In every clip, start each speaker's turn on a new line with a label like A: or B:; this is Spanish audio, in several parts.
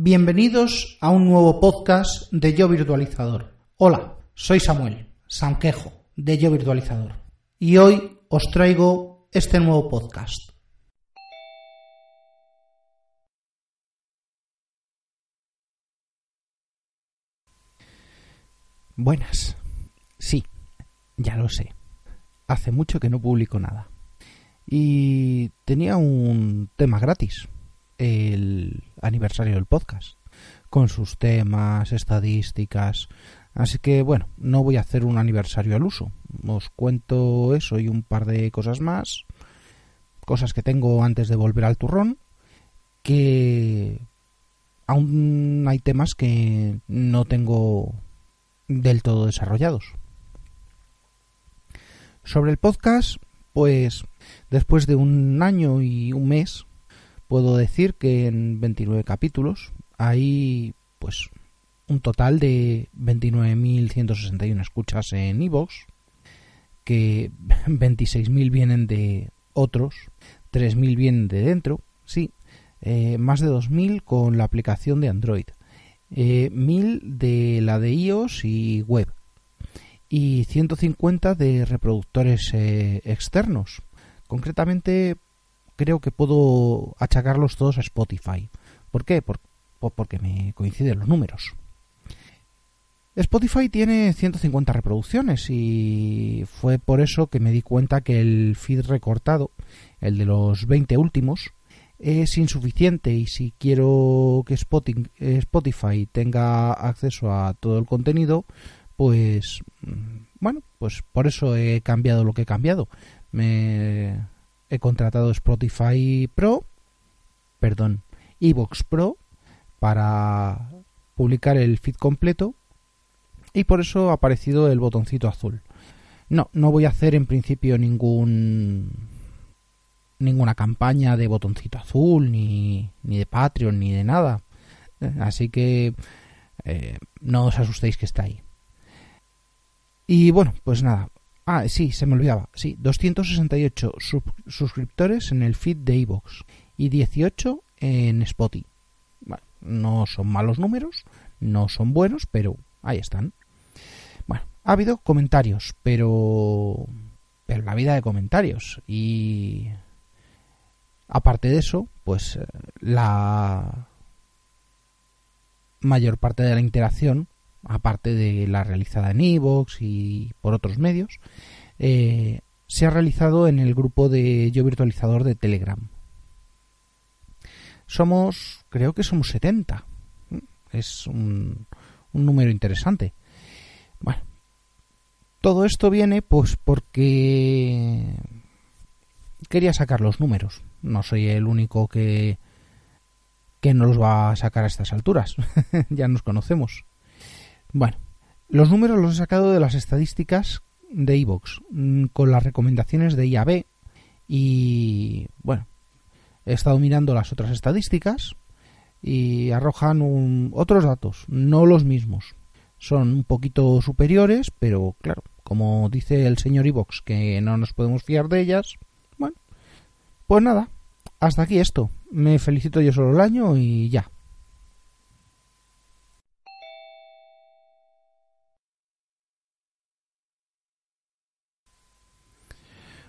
A: Bienvenidos a un nuevo podcast de Yo Virtualizador. Hola, soy Samuel Sanquejo de Yo Virtualizador y hoy os traigo este nuevo podcast.
B: Buenas. Sí, ya lo sé. Hace mucho que no publico nada. Y tenía un tema gratis, el aniversario del podcast, con sus temas, estadísticas. Así que bueno, no voy a hacer un aniversario al uso. Os cuento eso y un par de cosas más. Cosas que tengo antes de volver al turrón. Que aún hay temas que no tengo del todo desarrollados. Sobre el podcast, pues después de un año y un mes, puedo decir que en 29 capítulos hay pues un total de 29.161 escuchas en iVoox, que 26.000 vienen de otros, 3.000 vienen de dentro, sí, eh, más de 2.000 con la aplicación de Android, eh, 1.000 de la de iOS y web, y 150 de reproductores eh, externos. Concretamente, creo que puedo achacarlos todos a Spotify. ¿Por qué? Por, porque me coinciden los números. Spotify tiene 150 reproducciones y fue por eso que me di cuenta que el feed recortado, el de los 20 últimos, es insuficiente y si quiero que Spotify tenga acceso a todo el contenido, pues mm, bueno, pues por eso he cambiado lo que he cambiado. Me he contratado Spotify Pro, perdón, Evox Pro para publicar el feed completo y por eso ha aparecido el botoncito azul. No, no voy a hacer en principio ningún ninguna campaña de botoncito azul ni, ni de Patreon ni de nada. Así que eh, no os asustéis que está ahí. Y bueno, pues nada. Ah, sí, se me olvidaba. Sí, 268 suscriptores en el feed de iVoox y 18 en Spotify. Bueno, no son malos números, no son buenos, pero ahí están. Bueno, ha habido comentarios, pero pero la vida de comentarios y aparte de eso, pues eh, la mayor parte de la interacción aparte de la realizada en Evox y por otros medios, eh, se ha realizado en el grupo de Yo Virtualizador de Telegram. Somos, creo que somos 70. Es un, un número interesante. Bueno, todo esto viene pues porque quería sacar los números. No soy el único que que no los va a sacar a estas alturas. ya nos conocemos. Bueno, los números los he sacado de las estadísticas de iVoox, mm, con las recomendaciones de IAB y bueno, he estado mirando las otras estadísticas y arrojan otros datos, no los mismos. Son un poquito superiores, pero claro, como dice el señor iVox que no nos podemos fiar de ellas, bueno, pues nada, hasta aquí esto. Me felicito yo solo el año y ya.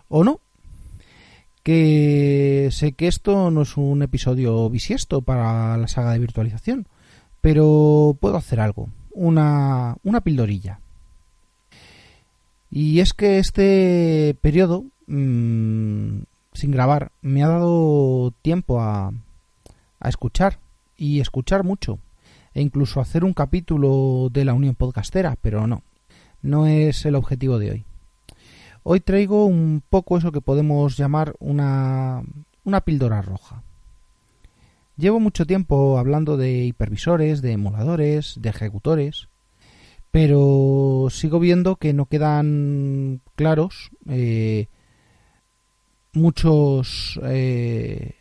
B: O no. Que sé que esto no es un episodio bisiesto para la saga de virtualización, pero puedo hacer algo, una, una pildorilla. Y es que este periodo, mm, sin grabar, me ha dado tiempo a, a escuchar y escuchar mucho, e incluso hacer un capítulo de la Unión Podcastera, pero no, no es el objetivo de hoy. Hoy traigo un poco eso que podemos llamar una, una píldora roja. Llevo mucho tiempo hablando de hipervisores, de emuladores, de ejecutores, pero sigo viendo que no quedan claros eh, muchos eh,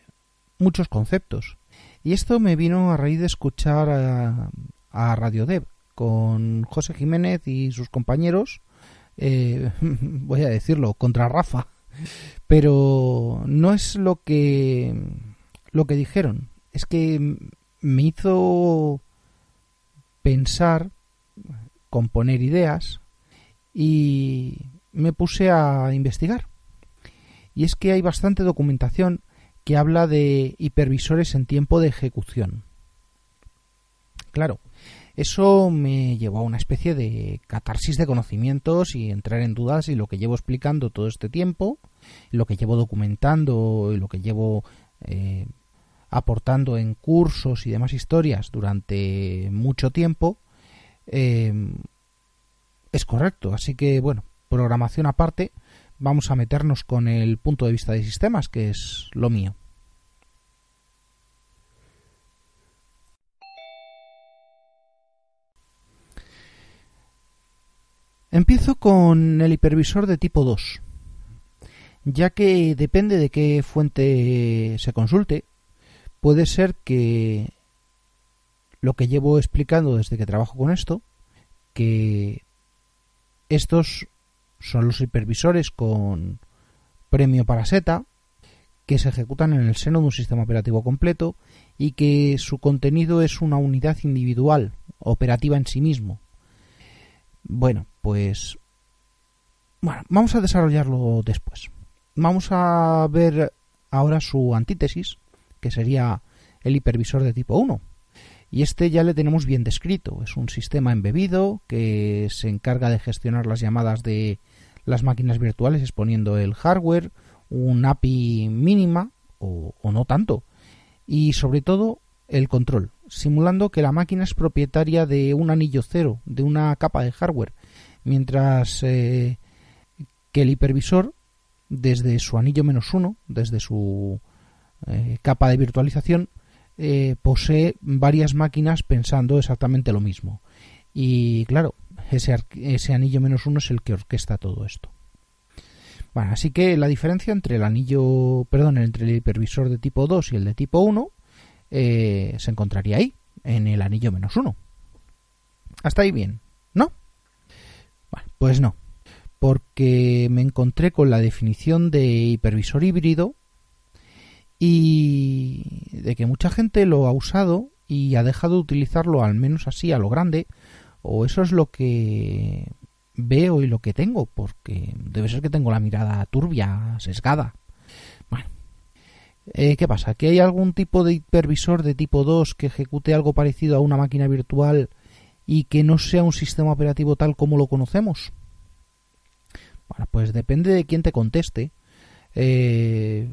B: muchos conceptos. Y esto me vino a raíz de escuchar a, a Radio Dev con José Jiménez y sus compañeros eh, voy a decirlo, contra Rafa. Pero no es lo que lo que dijeron. Es que me hizo pensar, componer ideas y me puse a investigar. Y es que hay bastante documentación que habla de hipervisores en tiempo de ejecución. Claro, eso me llevó a una especie de catarsis de conocimientos y entrar en dudas y lo que llevo explicando todo este tiempo, lo que llevo documentando y lo que llevo eh, aportando en cursos y demás historias durante mucho tiempo, eh, es correcto. Así que, bueno, programación aparte, vamos a meternos con el punto de vista de sistemas, que es lo mío. Empiezo con el hipervisor de tipo 2, ya que depende de qué fuente se consulte, puede ser que lo que llevo explicando desde que trabajo con esto, que estos son los hipervisores con premio para seta, que se ejecutan en el seno de un sistema operativo completo y que su contenido es una unidad individual, operativa en sí mismo. Bueno, pues bueno, vamos a desarrollarlo después. Vamos a ver ahora su antítesis, que sería el hipervisor de tipo 1. Y este ya le tenemos bien descrito. Es un sistema embebido que se encarga de gestionar las llamadas de las máquinas virtuales exponiendo el hardware, un API mínima o, o no tanto. Y sobre todo el control, simulando que la máquina es propietaria de un anillo cero, de una capa de hardware mientras eh, que el hipervisor, desde su anillo menos uno, desde su eh, capa de virtualización, eh, posee varias máquinas pensando exactamente lo mismo. Y claro, ese, ese anillo menos uno es el que orquesta todo esto. Bueno, así que la diferencia entre el anillo, perdón, entre el hipervisor de tipo 2 y el de tipo 1 se encontraría ahí, en el anillo menos uno. Hasta ahí bien, ¿no? Pues no, porque me encontré con la definición de hipervisor híbrido y de que mucha gente lo ha usado y ha dejado de utilizarlo al menos así a lo grande, o eso es lo que veo y lo que tengo, porque debe ser que tengo la mirada turbia, sesgada. Bueno, eh, ¿qué pasa? ¿Que hay algún tipo de hipervisor de tipo 2 que ejecute algo parecido a una máquina virtual y que no sea un sistema operativo tal como lo conocemos? Bueno, pues depende de quién te conteste. Eh,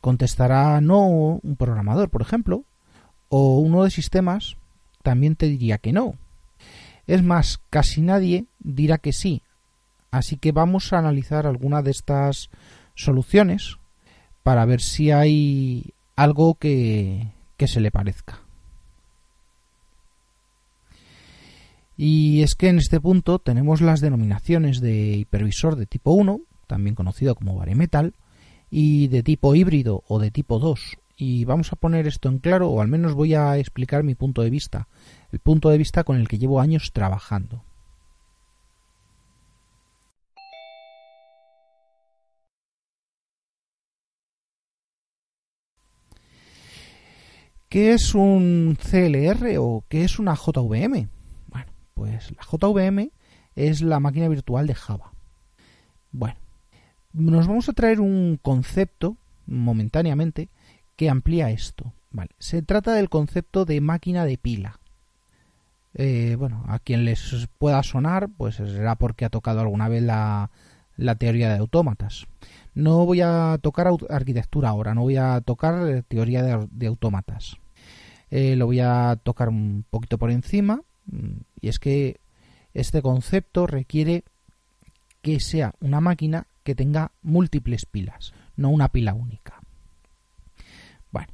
B: contestará no un programador, por ejemplo, o uno de sistemas también te diría que no. Es más, casi nadie dirá que sí. Así que vamos a analizar alguna de estas soluciones para ver si hay algo que, que se le parezca. Y es que en este punto tenemos las denominaciones de hipervisor de tipo 1, también conocido como baremetal, y de tipo híbrido o de tipo 2. Y vamos a poner esto en claro, o al menos voy a explicar mi punto de vista, el punto de vista con el que llevo años trabajando. ¿Qué es un CLR o qué es una JVM? Pues la JVM es la máquina virtual de Java. Bueno, nos vamos a traer un concepto momentáneamente que amplía esto. Vale, se trata del concepto de máquina de pila. Eh, bueno, a quien les pueda sonar, pues será porque ha tocado alguna vez la, teoría de autómatas. No voy a tocar arquitectura ahora, no voy a tocar teoría de, autómatas. Eh, lo voy a tocar un poquito por encima y es que este concepto requiere que sea una máquina que tenga múltiples pilas, no una pila única. Bueno,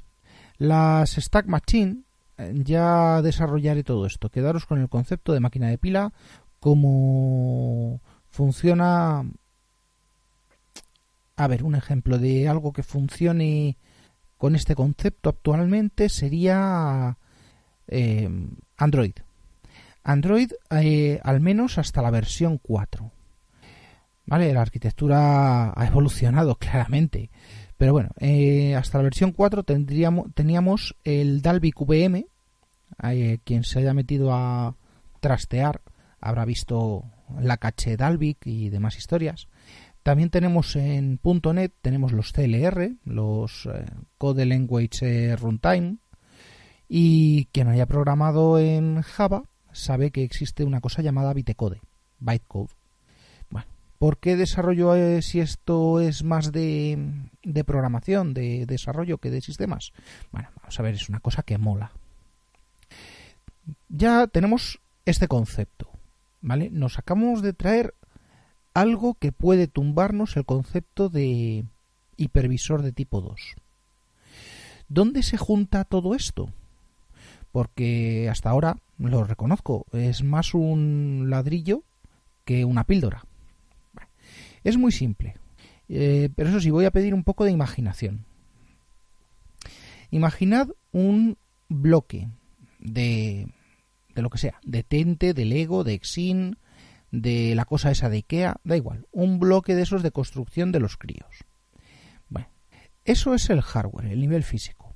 B: las Stack Machine eh, ya desarrollaré todo esto. Quedaros con el concepto de máquina de pila, cómo funciona. A ver, un ejemplo de algo que funcione con este concepto actualmente sería eh, Android. Android eh, al menos hasta la versión 4. ¿Vale? La arquitectura ha evolucionado claramente. Pero bueno, eh, hasta la versión 4 tendríamos, teníamos el Dalvik VM, eh, quien se haya metido a trastear habrá visto la caché Dalvik y demás historias. También tenemos en .NET tenemos los CLR, los Code Language Runtime, y quien haya programado en Java sabe que existe una cosa llamada bytecode, bytecode. Bueno, ¿por qué desarrollo eh, si esto es más de, de programación, de desarrollo que de sistemas? Bueno, vamos a ver, es una cosa que mola. Ya tenemos este concepto, ¿vale? Nos acabamos de traer algo que puede tumbarnos el concepto de hipervisor de tipo 2. ¿Dónde se junta todo esto? Porque hasta ahora, lo reconozco, es más un ladrillo que una píldora. Es muy simple, eh, pero eso sí, voy a pedir un poco de imaginación. Imaginad un bloque de, de lo que sea, de Tente, de Lego, de Exin, de la cosa esa de Ikea, da igual, un bloque de esos de construcción de los críos. Bueno, eso es el hardware, el nivel físico.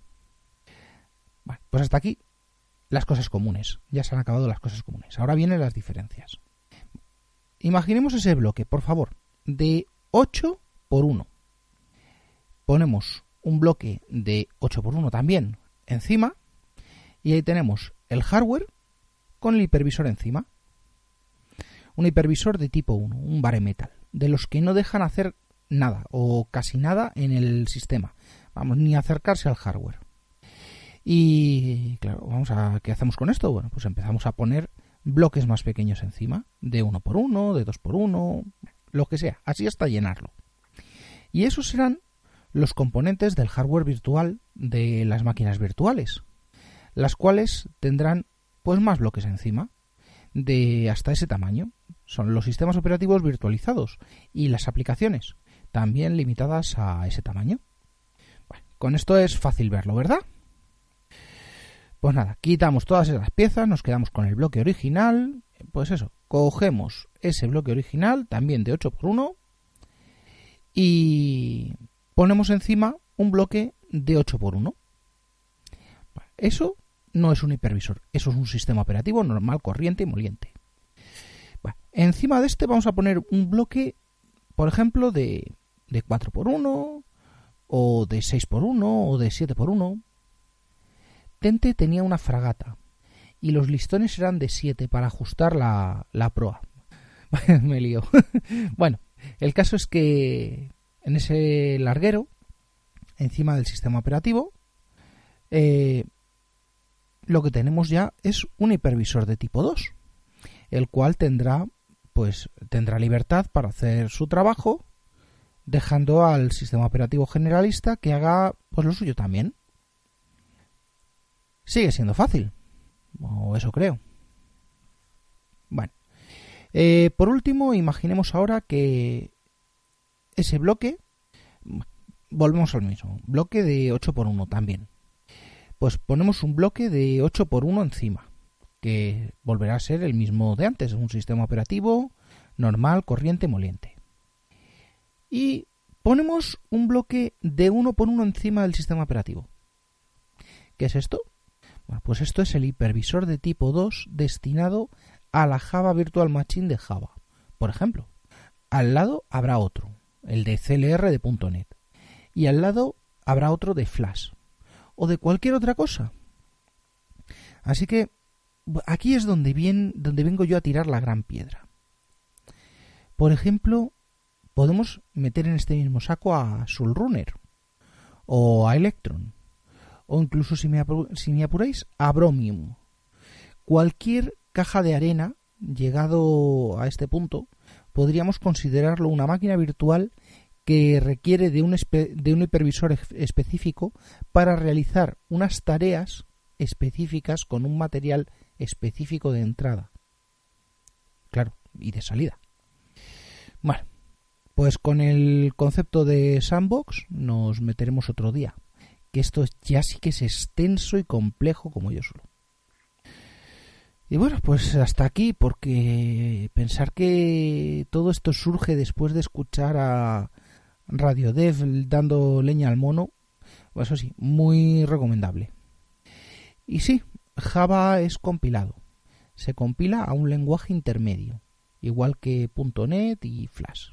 B: Pues hasta aquí las cosas comunes. Ya se han acabado las cosas comunes. Ahora vienen las diferencias. Imaginemos ese bloque, por favor, de 8 por 1. Ponemos un bloque de 8 por 1 también encima y ahí tenemos el hardware con el hipervisor encima un hipervisor de tipo 1, un bare metal, de los que no dejan hacer nada o casi nada en el sistema, vamos, ni acercarse al hardware. Y claro, vamos a ¿qué hacemos con esto? Bueno, pues empezamos a poner bloques más pequeños encima, de 1 por 1, de 2 por 1, lo que sea, así hasta llenarlo. Y esos serán los componentes del hardware virtual de las máquinas virtuales, las cuales tendrán pues más bloques encima de hasta ese tamaño. Son los sistemas operativos virtualizados y las aplicaciones, también limitadas a ese tamaño. Con esto es fácil verlo, ¿verdad? Pues nada, quitamos todas esas piezas, nos quedamos con el bloque original. Pues eso, cogemos ese bloque original, también de 8x1, y ponemos encima un bloque de 8x1. Eso no es un hipervisor, eso es un sistema operativo normal, corriente y moliente. encima de este vamos a poner un bloque, por ejemplo, de, de 4x1, o de 6x1, o de 7x1. Tenía una fragata, y los listones eran de 7 para ajustar la, la proa. Me lío. bueno, el caso es que en ese larguero, encima del sistema operativo, eh, lo que tenemos ya es un hipervisor de tipo 2, el cual tendrá pues tendrá libertad para hacer su trabajo, dejando al sistema operativo generalista que haga pues lo suyo también. Sigue siendo fácil, o eso creo. Bueno, eh, por último, imaginemos ahora que ese bloque, volvemos al mismo, bloque de 8 por 1 también pues ponemos un bloque de 8 por 1 encima, que volverá a ser el mismo de antes, un sistema operativo normal, corriente, moliente. Y ponemos un bloque de 1 por 1 encima del sistema operativo. ¿Qué es esto? Pues esto es el hipervisor de tipo 2 destinado a la Java Virtual Machine de Java. Por ejemplo, al lado habrá otro, el de CLR de .NET, y al lado habrá otro de Flash, o de cualquier otra cosa. Así que aquí es donde, donde vengo yo a tirar la gran piedra. Por ejemplo, podemos meter en este mismo saco a Runner o a Electron o incluso si me, si me apuráis a Bromium. Cualquier caja de arena llegado a este punto podríamos considerarlo una máquina virtual que requiere de un, de un hipervisor específico para realizar unas tareas específicas con un material específico de entrada. Claro, y de salida. Bueno, pues con el concepto de sandbox nos meteremos otro día, que esto ya sí que es extenso y complejo como yo solo. Y bueno, pues hasta aquí, porque pensar que todo esto surge después de escuchar a Radio Dev dando leña al mono, pues eso sí, muy recomendable. Y sí, Java es compilado. Se compila a un lenguaje intermedio, igual que .NET y Flash.